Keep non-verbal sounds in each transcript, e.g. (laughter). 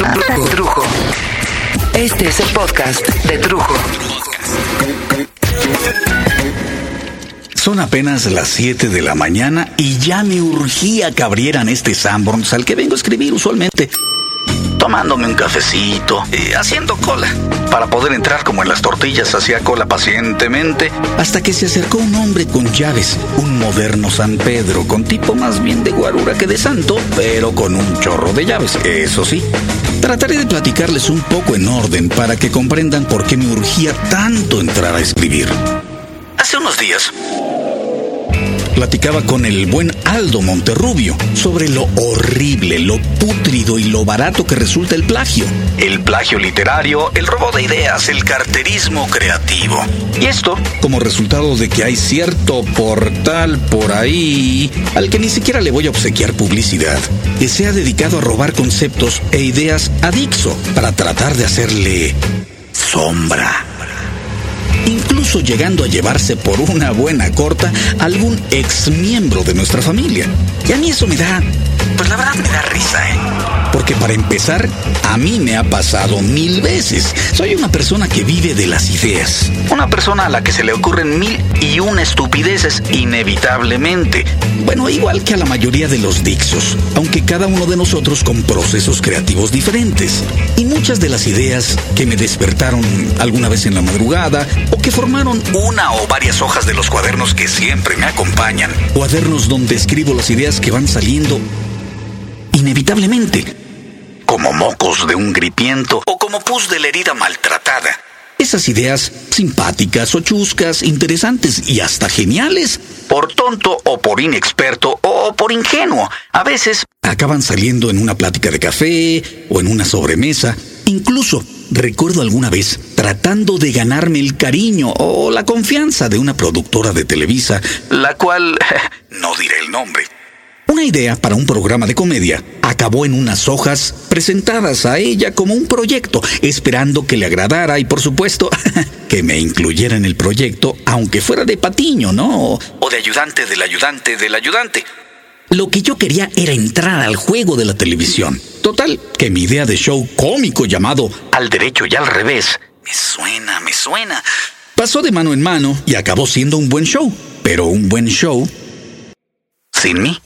Trujo. Este es el podcast de Trujo. Son apenas las 7 de la mañana y ya me urgía que abrieran este Sanborns al que vengo a escribir usualmente. Tomándome un cafecito, y haciendo cola. Para poder entrar como en las tortillas, hacía cola pacientemente, hasta que se acercó un hombre con llaves, un moderno San Pedro, con tipo más bien de guarura que de santo, pero con un chorro de llaves, eso sí. Trataré de platicarles un poco en orden para que comprendan por qué me urgía tanto entrar a escribir. Hace unos días platicaba con el buen Aldo Monterrubio sobre lo horrible, lo pútrido y lo barato que resulta el plagio. El plagio literario, el robo de ideas, el carterismo creativo. Y esto como resultado de que hay cierto portal por ahí al que ni siquiera le voy a obsequiar publicidad, que se ha dedicado a robar conceptos e ideas a Dixo para tratar de hacerle sombra incluso llegando a llevarse por una buena corta algún ex miembro de nuestra familia. Y a mí eso me da, pues la verdad me da risa, ¿eh? Porque para empezar, a mí me ha pasado mil veces. Soy una persona que vive de las ideas. Una persona a la que se le ocurren mil y una estupideces inevitablemente. Bueno, igual que a la mayoría de los Dixos, aunque cada uno de nosotros con procesos creativos diferentes. Y muchas de las ideas que me despertaron alguna vez en la madrugada o que formaron una o varias hojas de los cuadernos que siempre me acompañan. Cuadernos donde escribo las ideas que van saliendo inevitablemente como mocos de un gripiento o como pus de la herida maltratada. Esas ideas simpáticas o chuscas, interesantes y hasta geniales, por tonto o por inexperto o por ingenuo, a veces acaban saliendo en una plática de café o en una sobremesa. Incluso recuerdo alguna vez tratando de ganarme el cariño o la confianza de una productora de Televisa, la cual (laughs) no diré el nombre una idea para un programa de comedia acabó en unas hojas presentadas a ella como un proyecto, esperando que le agradara y por supuesto (laughs) que me incluyera en el proyecto, aunque fuera de patiño, ¿no? O de ayudante del ayudante del ayudante. Lo que yo quería era entrar al juego de la televisión. Total, que mi idea de show cómico llamado Al derecho y al revés, me suena, me suena. Pasó de mano en mano y acabó siendo un buen show, pero un buen show sin mí.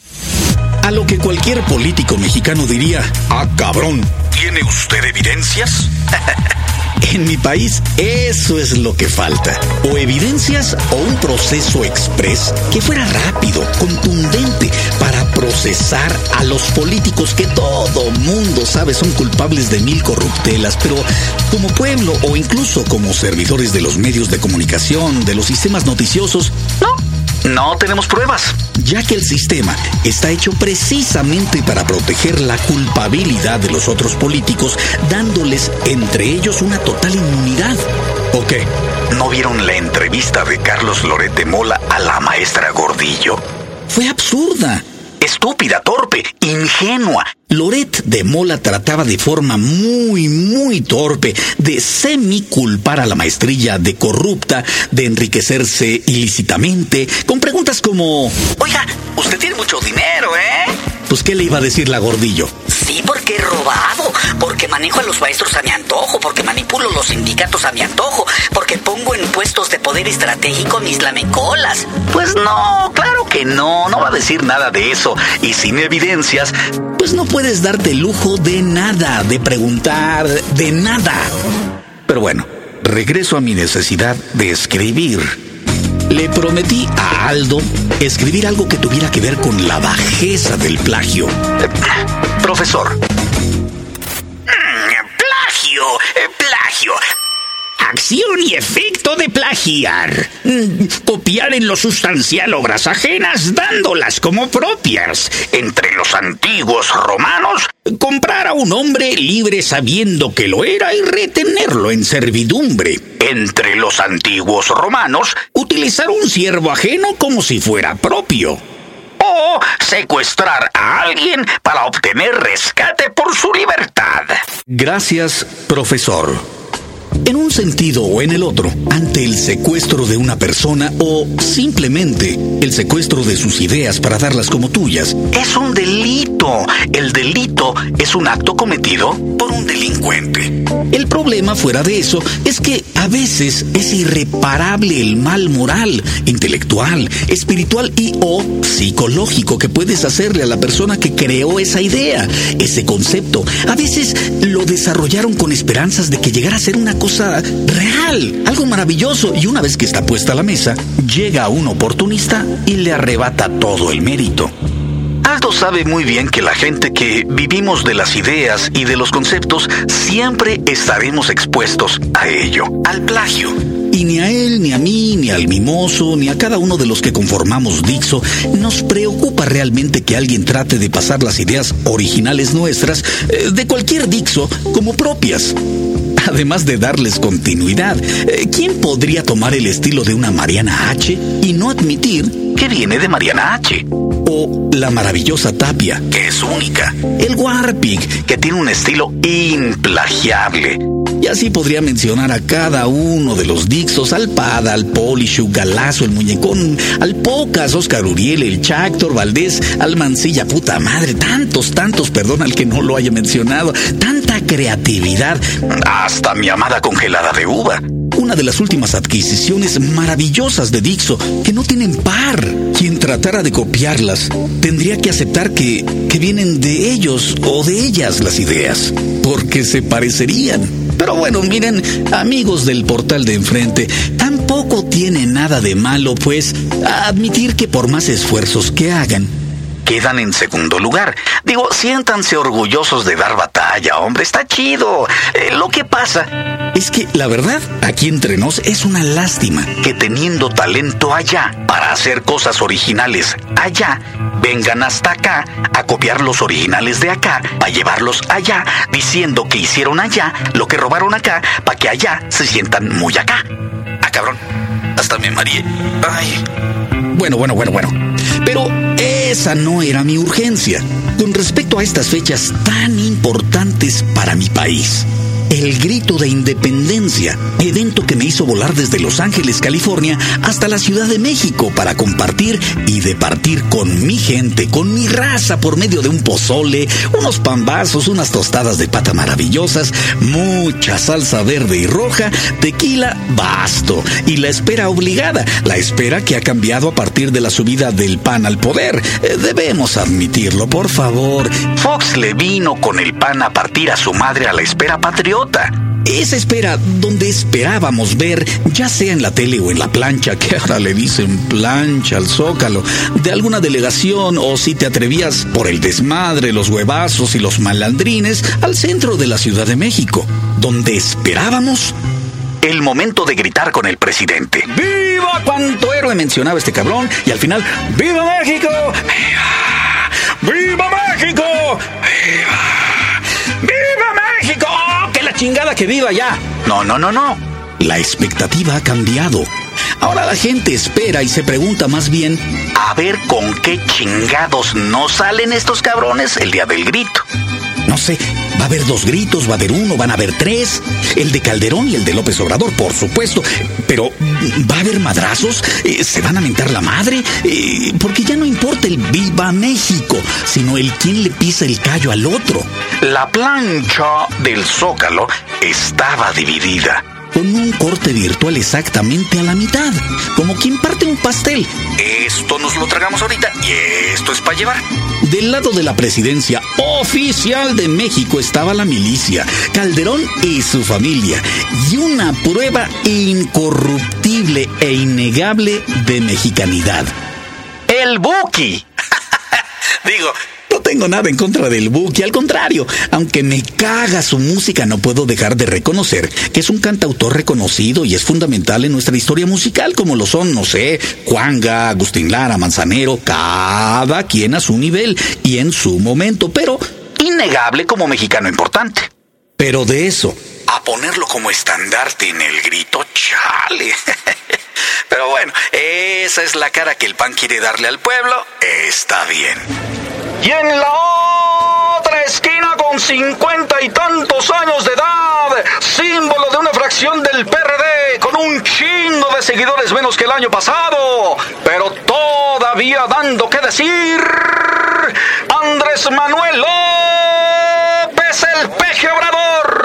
A lo que cualquier político mexicano diría, ah cabrón, ¿tiene usted evidencias? (laughs) En mi país eso es lo que falta. O evidencias o un proceso express que fuera rápido, contundente, para procesar a los políticos que todo mundo sabe son culpables de mil corruptelas, pero como pueblo o incluso como servidores de los medios de comunicación, de los sistemas noticiosos, no no tenemos pruebas, ya que el sistema está hecho precisamente para proteger la culpabilidad de los otros políticos, dándoles entre ellos una total inmunidad. ¿O qué? ¿No vieron la entrevista de Carlos Lorete Mola a la maestra Gordillo? Fue absurda estúpida, torpe, ingenua. Loret de Mola trataba de forma muy, muy torpe de semi-culpar a la maestrilla de corrupta, de enriquecerse ilícitamente, con preguntas como, oiga, usted tiene mucho dinero, ¿eh? Pues, ¿qué le iba a decir la gordillo? Sí, porque he robado, porque manejo a los maestros a mi antojo, porque manipulo los sindicatos a mi antojo, porque pongo en puestos de poder estratégico mis lamecolas. Pues no, claro que no, no va a decir nada de eso. Y sin evidencias, pues no puedes darte lujo de nada, de preguntar, de nada. Pero bueno, regreso a mi necesidad de escribir. Le prometí a Aldo escribir algo que tuviera que ver con la bajeza del plagio. profesor. Plagio. Acción y efecto de plagiar. Copiar en lo sustancial obras ajenas dándolas como propias. Entre los antiguos romanos, comprar a un hombre libre sabiendo que lo era y retenerlo en servidumbre. Entre los antiguos romanos, utilizar un siervo ajeno como si fuera propio. Secuestrar a alguien para obtener rescate por su libertad. Gracias, profesor. En un sentido o en el otro, ante el secuestro de una persona o simplemente el secuestro de sus ideas para darlas como tuyas, es un delito. El delito es un acto cometido por un delincuente. El problema fuera de eso es que a veces es irreparable el mal moral, intelectual, espiritual y o psicológico que puedes hacerle a la persona que creó esa idea, ese concepto. A veces lo desarrollaron con esperanzas de que llegara a ser una real, algo maravilloso y una vez que está puesta la mesa, llega un oportunista y le arrebata todo el mérito. Aldo sabe muy bien que la gente que vivimos de las ideas y de los conceptos siempre estaremos expuestos a ello, al plagio. Y ni a él, ni a mí, ni al mimoso, ni a cada uno de los que conformamos Dixo nos preocupa realmente que alguien trate de pasar las ideas originales nuestras eh, de cualquier Dixo como propias además de darles continuidad. Eh, ¿Quién podría tomar el estilo de una Mariana H y no admitir que viene de Mariana H? O la maravillosa Tapia, que es única. El Warpig, que tiene un estilo implagiable. Y así podría mencionar a cada uno de los Dixos, al Pada, al Polishu, Galazo, el Muñecón, al Pocas, Oscar Uriel, el Chactor, Valdés, al Mancilla, puta madre, tantos, tantos, perdón al que no lo haya mencionado, tanta creatividad, hasta mi amada congelada de uva una de las últimas adquisiciones maravillosas de Dixo, que no tienen par. Quien tratara de copiarlas tendría que aceptar que, que vienen de ellos o de ellas las ideas, porque se parecerían. Pero bueno, miren, amigos del portal de enfrente, tampoco tiene nada de malo, pues, admitir que por más esfuerzos que hagan, quedan en segundo lugar. Digo, siéntanse orgullosos de dar batalla, hombre, está chido. Eh, lo que pasa es que, la verdad, aquí entre nos es una lástima que teniendo talento allá para hacer cosas originales allá, vengan hasta acá a copiar los originales de acá, a llevarlos allá, diciendo que hicieron allá lo que robaron acá, para que allá se sientan muy acá. Ah, cabrón, hasta me mareé. Ay. Bueno, bueno, bueno, bueno. Pero esa no era mi urgencia. Con respecto a estas fechas tan importantes para mi país el grito de independencia, evento que me hizo volar desde Los Ángeles, California, hasta la Ciudad de México para compartir y departir con mi gente, con mi raza, por medio de un pozole, unos pambazos, unas tostadas de pata maravillosas, mucha salsa verde y roja, tequila, basto, y la espera obligada, la espera que ha cambiado a partir de la subida del PAN al poder. Eh, debemos admitirlo, por favor. Fox le vino con el PAN a partir a su madre a la espera patriota esa espera donde esperábamos ver, ya sea en la tele o en la plancha, que ahora le dicen plancha al zócalo, de alguna delegación o si te atrevías por el desmadre, los huevazos y los malandrines, al centro de la Ciudad de México, donde esperábamos el momento de gritar con el presidente. ¡Viva cuánto héroe mencionaba este cabrón! Y al final, ¡Viva México! ¡Viva! ¡Viva México! ¡Viva! Chingada que viva ya. No, no, no, no. La expectativa ha cambiado. Ahora la gente espera y se pregunta más bien, a ver con qué chingados no salen estos cabrones el día del grito. No sé, va a haber dos gritos, va a haber uno, van a haber tres. El de Calderón y el de López Obrador, por supuesto. Pero, ¿va a haber madrazos? Eh, ¿Se van a mentar la madre? Eh, porque ya no importa el viva México, sino el quién le pisa el callo al otro. La plancha del zócalo estaba dividida con un corte virtual exactamente a la mitad, como quien parte un pastel. Esto nos lo tragamos ahorita y esto es para llevar. Del lado de la presidencia oficial de México estaba la milicia, Calderón y su familia, y una prueba incorruptible e innegable de mexicanidad. El Buki. (laughs) Digo, tengo nada en contra del Buki, al contrario, aunque me caga su música, no puedo dejar de reconocer que es un cantautor reconocido y es fundamental en nuestra historia musical, como lo son, no sé, Juanga, Agustín Lara, Manzanero, cada quien a su nivel y en su momento, pero innegable como mexicano importante. Pero de eso, a ponerlo como estandarte en el grito, chale. (laughs) Pero bueno, esa es la cara que el pan quiere darle al pueblo, está bien. Y en la otra esquina con cincuenta y tantos años de edad, símbolo de una fracción del PRD, con un chingo de seguidores menos que el año pasado, pero todavía dando que decir, Andrés Manuel López el Peje Obrador.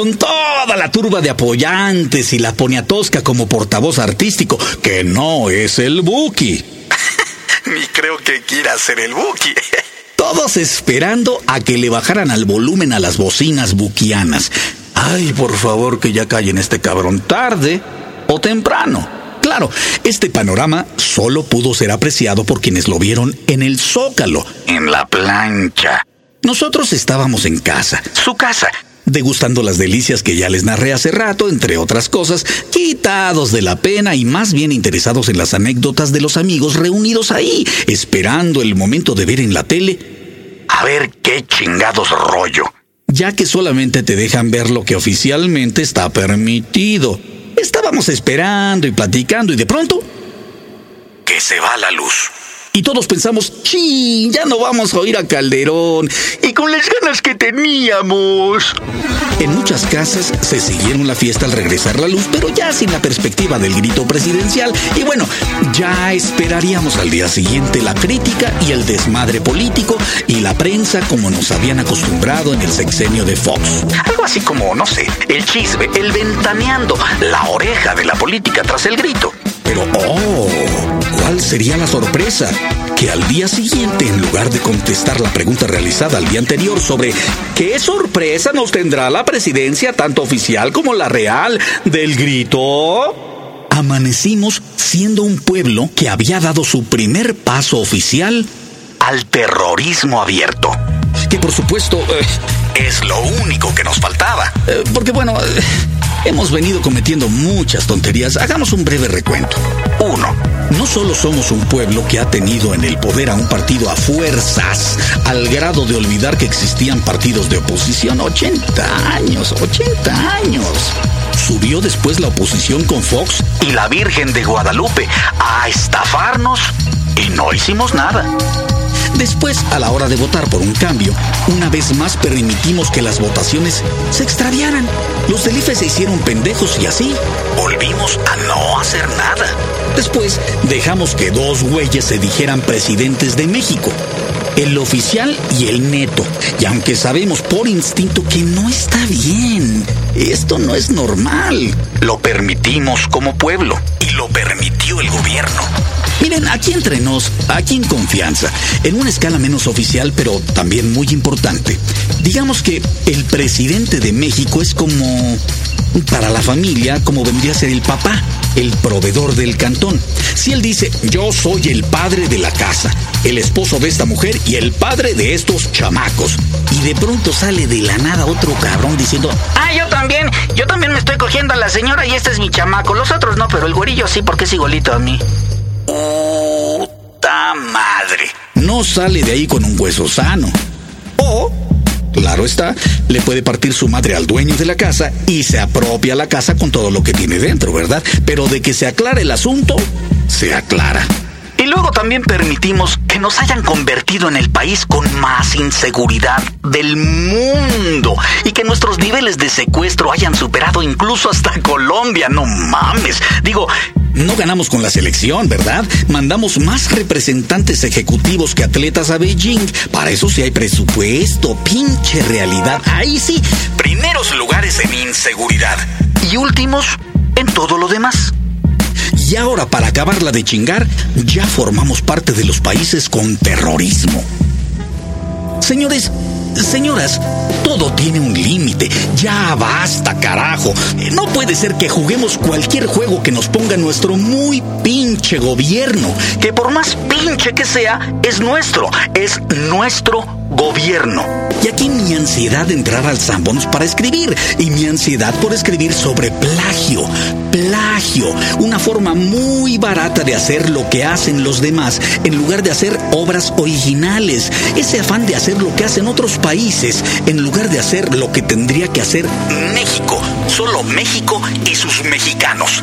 Con toda la turba de apoyantes y la poniatosca como portavoz artístico, que no es el Buki. (laughs) Ni creo que quiera ser el Buki. (laughs) Todos esperando a que le bajaran al volumen a las bocinas buquianas. Ay, por favor, que ya callen este cabrón tarde o temprano. Claro, este panorama solo pudo ser apreciado por quienes lo vieron en el zócalo. En la plancha. Nosotros estábamos en casa. Su casa. Degustando las delicias que ya les narré hace rato, entre otras cosas, quitados de la pena y más bien interesados en las anécdotas de los amigos reunidos ahí, esperando el momento de ver en la tele. A ver qué chingados rollo. Ya que solamente te dejan ver lo que oficialmente está permitido. Estábamos esperando y platicando y de pronto... Que se va la luz. Y todos pensamos, sí, ya no vamos a oír a Calderón. Y con las ganas que teníamos. En muchas casas se siguieron la fiesta al regresar la luz, pero ya sin la perspectiva del grito presidencial. Y bueno, ya esperaríamos al día siguiente la crítica y el desmadre político y la prensa como nos habían acostumbrado en el sexenio de Fox. Algo así como, no sé, el chisme, el ventaneando, la oreja de la política tras el grito. Pero, oh, ¿cuál sería la sorpresa? Que al día siguiente, en lugar de contestar la pregunta realizada al día anterior sobre qué sorpresa nos tendrá la presidencia, tanto oficial como la real, del grito, amanecimos siendo un pueblo que había dado su primer paso oficial al terrorismo abierto. Que por supuesto eh, es lo único que nos faltaba. Eh, porque bueno... Eh, Hemos venido cometiendo muchas tonterías. Hagamos un breve recuento. Uno, no solo somos un pueblo que ha tenido en el poder a un partido a fuerzas, al grado de olvidar que existían partidos de oposición 80 años, 80 años. Subió después la oposición con Fox y la Virgen de Guadalupe a estafarnos y no hicimos nada. Después, a la hora de votar por un cambio, una vez más permitimos que las votaciones se extraviaran. Los del IFE se hicieron pendejos y así volvimos a no hacer nada. Después, dejamos que dos güeyes se dijeran presidentes de México. El oficial y el neto. Y aunque sabemos por instinto que no está bien, esto no es normal. Lo permitimos como pueblo y lo permitió el gobierno. Miren, aquí entre nos, aquí en confianza, en una escala menos oficial, pero también muy importante. Digamos que el presidente de México es como, para la familia, como vendría a ser el papá, el proveedor del cantón. Si él dice, yo soy el padre de la casa, el esposo de esta mujer y el padre de estos chamacos, y de pronto sale de la nada otro cabrón diciendo, ah, yo también, yo también me estoy cogiendo a la señora y este es mi chamaco, los otros no, pero el güerillo sí, porque es igualito a mí. ¡Puta madre! No sale de ahí con un hueso sano. O, claro está, le puede partir su madre al dueño de la casa y se apropia la casa con todo lo que tiene dentro, ¿verdad? Pero de que se aclare el asunto, se aclara. Y luego también permitimos que nos hayan convertido en el país con más inseguridad del mundo y que nuestros niveles de secuestro hayan superado incluso hasta Colombia. No mames. Digo, no ganamos con la selección, ¿verdad? Mandamos más representantes ejecutivos que atletas a Beijing. Para eso sí hay presupuesto, pinche realidad. Ahí sí, primeros lugares en inseguridad y últimos en todo lo demás. Y ahora, para acabarla de chingar, ya formamos parte de los países con terrorismo. Señores, señoras, todo tiene un límite. Ya basta, carajo. No puede ser que juguemos cualquier juego que nos ponga nuestro muy pinche gobierno. Que por más pinche que sea, es nuestro. Es nuestro gobierno. Y aquí mi ansiedad de entrar al Sanborns para escribir y mi ansiedad por escribir sobre plagio. Plagio, una forma muy barata de hacer lo que hacen los demás en lugar de hacer obras originales. Ese afán de hacer lo que hacen otros países en lugar de hacer lo que tendría que hacer México. Solo México y sus mexicanos.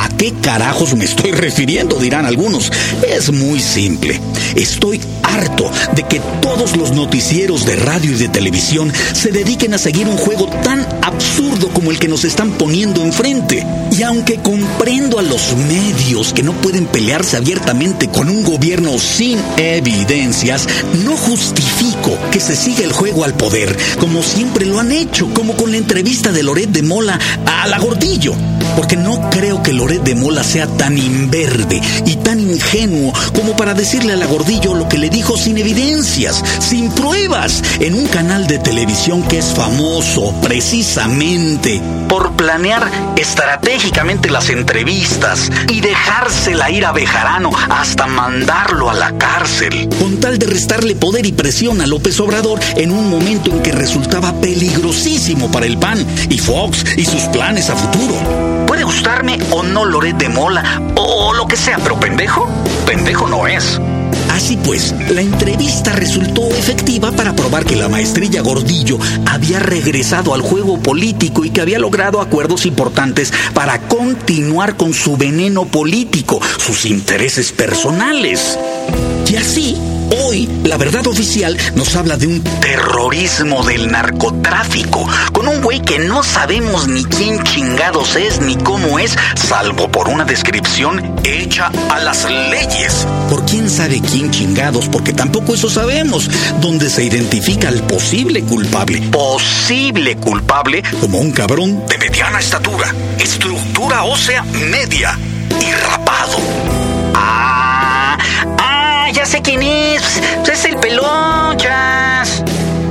¿A qué carajos me estoy refiriendo? dirán algunos. Es muy simple. Estoy harto de que todos los noticieros de radio y de televisión se dediquen a seguir un juego tan absurdo como el que nos están poniendo enfrente. Y aunque comprendo a los medios que no pueden pelearse abiertamente con un gobierno sin evidencias, no justifico que se siga el juego al poder, como siempre lo han hecho, como con la entrevista de Loret de Mola a la Gordillo. Porque no creo que Loret de Mola sea tan inverde y tan ingenuo como para decirle a la Gordillo lo que le dijo sin evidencias, sin pruebas, en un canal de televisión que es famoso precisamente por planear estratégicamente las entrevistas y dejársela ir a Bejarano hasta mandarlo a la cárcel, con tal de restarle poder y presión a López Obrador en un momento en que resultaba peligrosísimo para el PAN y Fox y sus planes a futuro. Puede gustarme o no Loret de Mola o lo que sea, pero pendejo, pendejo no es. Así pues, la entrevista resultó efectiva para probar que la maestrilla Gordillo había regresado al juego político y que había logrado acuerdos importantes para continuar con su veneno político, sus intereses personales. Y así, Hoy, la verdad oficial nos habla de un terrorismo del narcotráfico, con un güey que no sabemos ni quién chingados es ni cómo es, salvo por una descripción hecha a las leyes. Por quién sabe quién chingados, porque tampoco eso sabemos, donde se identifica al posible culpable. Posible culpable como un cabrón de mediana estatura, estructura ósea media y rapado. Ah, sé quién es. Pues es el pelón, chas.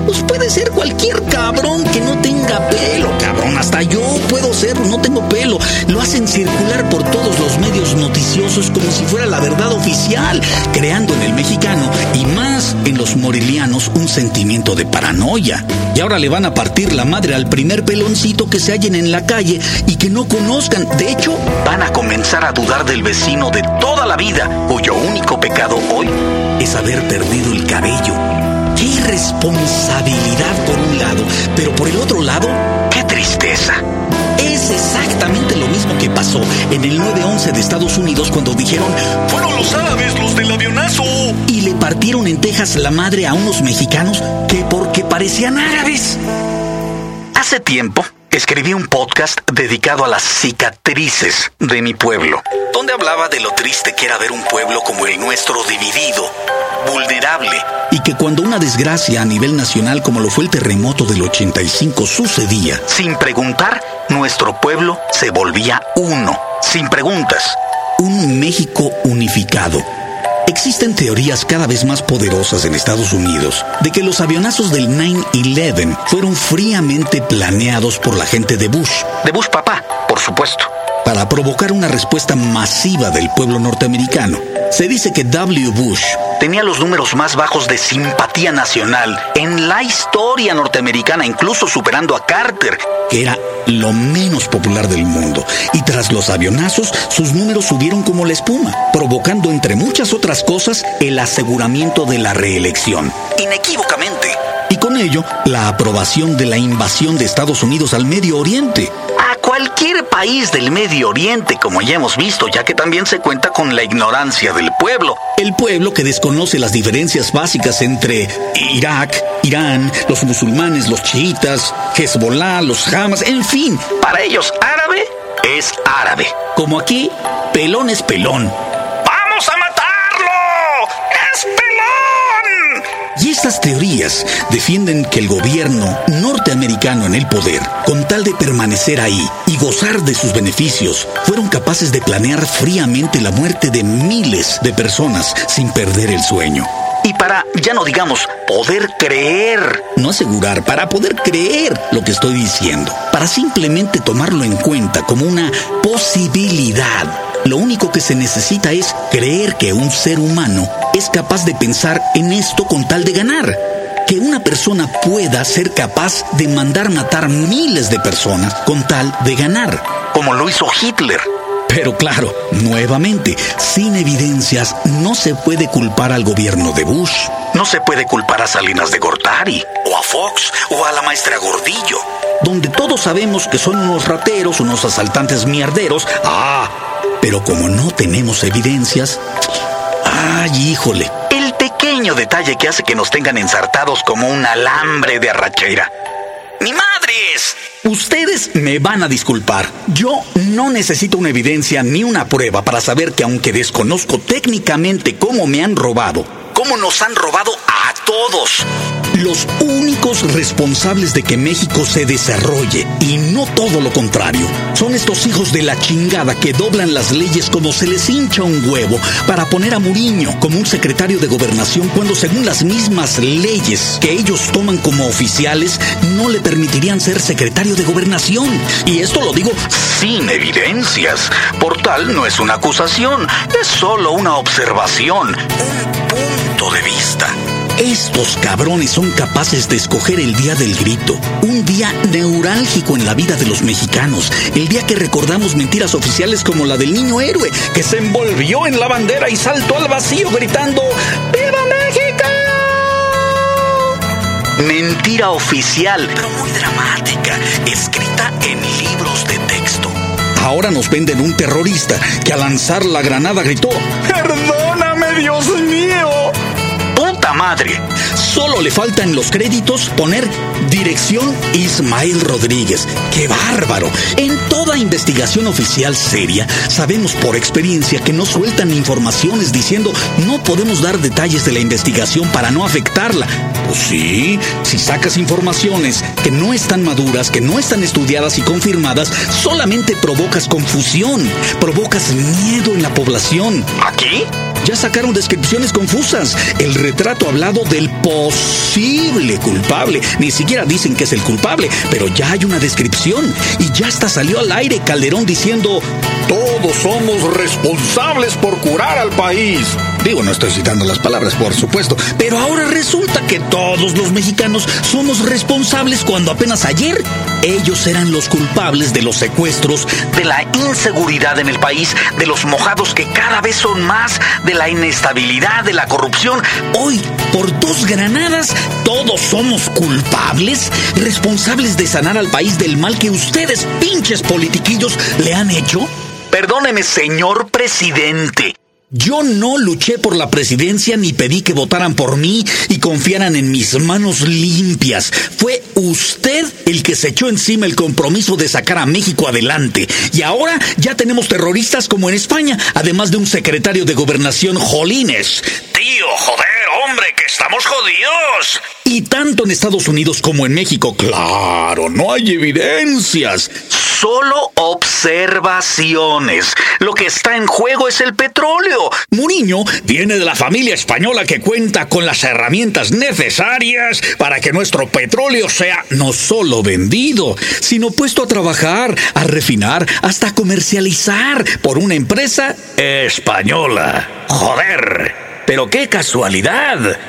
Pues puede ser cualquier cabrón que no tenga pelo, cabrón. Hasta yo puedo ser, no tengo pelo. Lo hacen circular por todos los medios noticiosos como si fuera la verdad oficial, creando en el mexicano y más en los morelianos un sentimiento de paranoia. Y ahora le van a partir la madre al primer peloncito que se hallen en la calle y que no conozcan. De hecho, van a comenzar a dudar del vecino de toda la vida, cuyo único pecado hoy es haber perdido el cabello. Qué irresponsabilidad por un lado, pero por el otro lado, qué tristeza. Es exactamente lo mismo que pasó en el 9-11 de Estados Unidos cuando dijeron, fueron los árabes los del avionazo. Y le partieron en Texas la madre a unos mexicanos que porque parecían árabes. Hace tiempo escribí un podcast dedicado a las cicatrices de mi pueblo, donde hablaba de lo triste que era ver un pueblo como el nuestro dividido, vulnerable, y que cuando una desgracia a nivel nacional como lo fue el terremoto del 85 sucedía, sin preguntar, nuestro pueblo se volvía uno, sin preguntas, un México unificado Existen teorías cada vez más poderosas en Estados Unidos de que los avionazos del 9-11 fueron fríamente planeados por la gente de Bush. De Bush papá, por supuesto. Para provocar una respuesta masiva del pueblo norteamericano. Se dice que W. Bush tenía los números más bajos de simpatía nacional en la historia norteamericana, incluso superando a Carter, que era lo menos popular del mundo. Y tras los avionazos, sus números subieron como la espuma, provocando, entre muchas otras cosas, el aseguramiento de la reelección. Inequívocamente. Y con ello, la aprobación de la invasión de Estados Unidos al Medio Oriente. Cualquier país del Medio Oriente, como ya hemos visto, ya que también se cuenta con la ignorancia del pueblo. El pueblo que desconoce las diferencias básicas entre Irak, Irán, los musulmanes, los chiitas, Hezbollah, los Hamas, en fin, para ellos árabe es árabe. Como aquí, pelón es pelón. Estas teorías defienden que el gobierno norteamericano en el poder, con tal de permanecer ahí y gozar de sus beneficios, fueron capaces de planear fríamente la muerte de miles de personas sin perder el sueño. Y para, ya no digamos, poder creer, no asegurar, para poder creer lo que estoy diciendo, para simplemente tomarlo en cuenta como una posibilidad. Lo único que se necesita es creer que un ser humano es capaz de pensar en esto con tal de ganar. Que una persona pueda ser capaz de mandar matar miles de personas con tal de ganar, como lo hizo Hitler. Pero claro, nuevamente, sin evidencias no se puede culpar al gobierno de Bush. No se puede culpar a Salinas de Gortari, o a Fox, o a la maestra Gordillo. Donde todos sabemos que son unos rateros, unos asaltantes mierderos. Ah, Pero como no tenemos evidencias... ¡Ay, híjole! El pequeño detalle que hace que nos tengan ensartados como un alambre de arrachera. ¡Mi madres! Ustedes me van a disculpar. Yo no necesito una evidencia ni una prueba para saber que aunque desconozco técnicamente cómo me han robado, cómo nos han robado todos, los únicos responsables de que México se desarrolle y no todo lo contrario son estos hijos de la chingada que doblan las leyes como se les hincha un huevo para poner a Muriño como un secretario de gobernación cuando según las mismas leyes que ellos toman como oficiales no le permitirían ser secretario de gobernación. Y esto lo digo sin evidencias. Por tal no es una acusación, es solo una observación, un punto de vista. Estos cabrones son capaces de escoger el día del grito, un día neurálgico en la vida de los mexicanos, el día que recordamos mentiras oficiales como la del niño héroe, que se envolvió en la bandera y saltó al vacío gritando ¡Viva México! Mentira oficial, pero muy dramática, escrita en libros de texto. Ahora nos venden un terrorista que al lanzar la granada gritó ¡Perdóname, Dios mío! Madre. Solo le falta en los créditos poner dirección Ismael Rodríguez. ¡Qué bárbaro! En toda investigación oficial seria, sabemos por experiencia que no sueltan informaciones diciendo no podemos dar detalles de la investigación para no afectarla. Pues sí, si sacas informaciones que no están maduras, que no están estudiadas y confirmadas, solamente provocas confusión, provocas miedo en la población. ¿Aquí? Ya sacaron descripciones confusas. El retrato hablado del posible culpable. Ni siquiera dicen que es el culpable, pero ya hay una descripción. Y ya hasta salió al aire Calderón diciendo, todos somos responsables por curar al país. Digo, no estoy citando las palabras, por supuesto, pero ahora resulta que todos los mexicanos somos responsables cuando apenas ayer ellos eran los culpables de los secuestros, de la inseguridad en el país, de los mojados que cada vez son más, de la inestabilidad, de la corrupción. Hoy, por dos granadas, todos somos culpables, responsables de sanar al país del mal que ustedes, pinches politiquillos, le han hecho. Perdóneme, señor presidente. Yo no luché por la presidencia ni pedí que votaran por mí y confiaran en mis manos limpias. Fue usted el que se echó encima el compromiso de sacar a México adelante. Y ahora ya tenemos terroristas como en España, además de un secretario de gobernación Jolines. Tío, joder, hombre, que estamos jodidos. Y tanto en Estados Unidos como en México, claro, no hay evidencias solo observaciones. Lo que está en juego es el petróleo. Muriño viene de la familia española que cuenta con las herramientas necesarias para que nuestro petróleo sea no solo vendido, sino puesto a trabajar, a refinar, hasta comercializar por una empresa española. Joder, pero qué casualidad.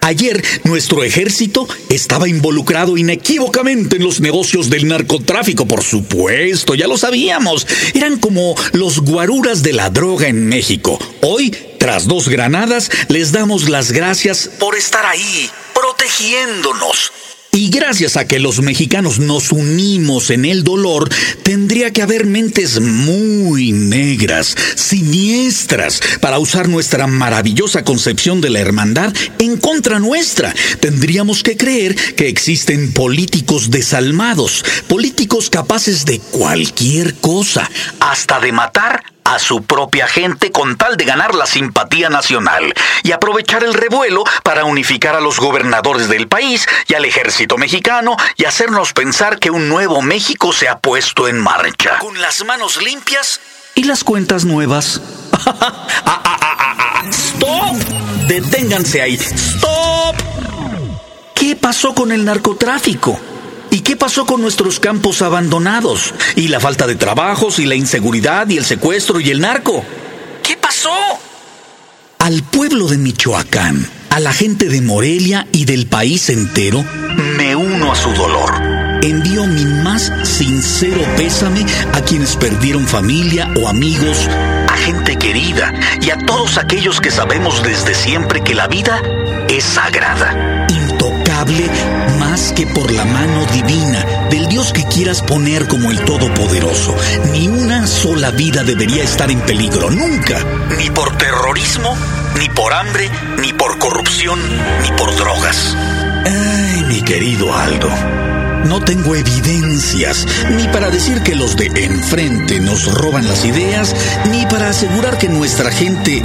Ayer nuestro ejército estaba involucrado inequívocamente en los negocios del narcotráfico, por supuesto, ya lo sabíamos. Eran como los guaruras de la droga en México. Hoy, tras dos granadas, les damos las gracias por estar ahí, protegiéndonos. Y gracias a que los mexicanos nos unimos en el dolor, tendría que haber mentes muy negras, siniestras, para usar nuestra maravillosa concepción de la hermandad en contra nuestra. Tendríamos que creer que existen políticos desalmados, políticos capaces de cualquier cosa, hasta de matar a su propia gente con tal de ganar la simpatía nacional y aprovechar el revuelo para unificar a los gobernadores del país y al ejército mexicano y hacernos pensar que un nuevo México se ha puesto en marcha. Con las manos limpias y las cuentas nuevas. (laughs) Ah, ah, ah, ¡Stop! Deténganse ahí. ¡Stop! ¿Qué pasó con el narcotráfico? ¿Y qué pasó con nuestros campos abandonados? Y la falta de trabajos y la inseguridad y el secuestro y el narco. ¿Qué pasó? Al pueblo de Michoacán, a la gente de Morelia y del país entero, me uno a su dolor. Envío mi más sincero pésame a quienes perdieron familia o amigos, a gente querida y a todos aquellos que sabemos desde siempre que la vida es sagrada. Más que por la mano divina del Dios que quieras poner como el Todopoderoso. Ni una sola vida debería estar en peligro, nunca. Ni por terrorismo, ni por hambre, ni por corrupción, ni por drogas. Ay, mi querido Aldo. No tengo evidencias, ni para decir que los de enfrente nos roban las ideas, ni para asegurar que nuestra gente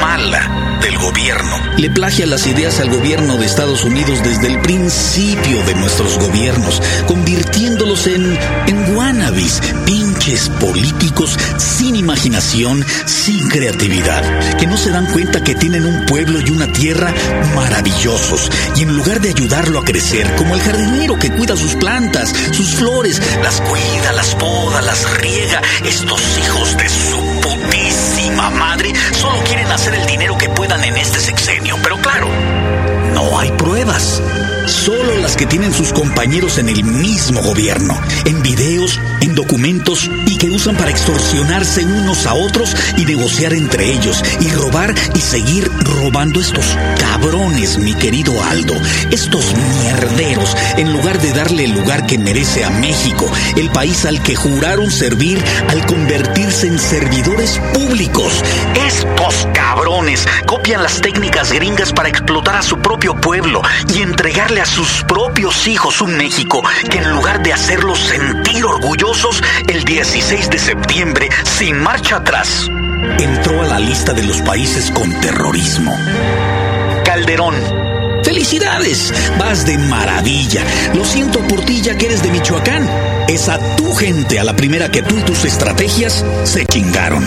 mala del gobierno le plagia las ideas al gobierno de Estados Unidos desde el principio de nuestros gobiernos, convirtiéndolos en, en pinches políticos sin imaginación, sin creatividad, que no se dan cuenta que tienen un pueblo y una tierra maravillosos, y en lugar de ayudarlo a crecer, como el jardinero que cuida sus plantas, sus flores, las cuida, las poda, las riega, estos hijos de su putísima madre solo quieren hacer el dinero que puedan en este sexenio, pero claro, no hay pruebas. Solo las que tienen sus compañeros en el mismo gobierno, en videos, en documentos y que usan para extorsionarse unos a otros y negociar entre ellos y robar y seguir robando estos cabrones, mi querido Aldo, estos mierderos, en lugar de darle el lugar que merece a México, el país al que juraron servir al convertirse en servidores públicos. Estos cabrones copian las técnicas gringas para explotar a su propio pueblo y entregarle a sus propios hijos un México que en lugar de hacerlos sentir orgullosos, el 16 de septiembre, sin marcha atrás, entró a la lista de los países con terrorismo. Calderón. Felicidades, vas de maravilla. Lo siento por ti ya que eres de Michoacán. Es a tu gente a la primera que tú y tus estrategias se chingaron.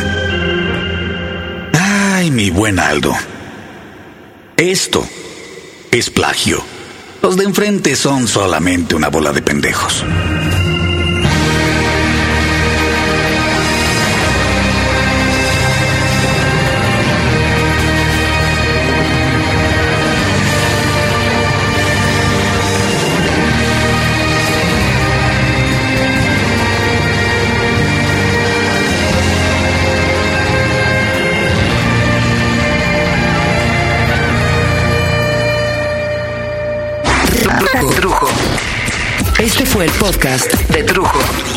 Ay, mi buen Aldo. Esto es plagio. Los de enfrente son solamente una bola de pendejos. El podcast de Trujo.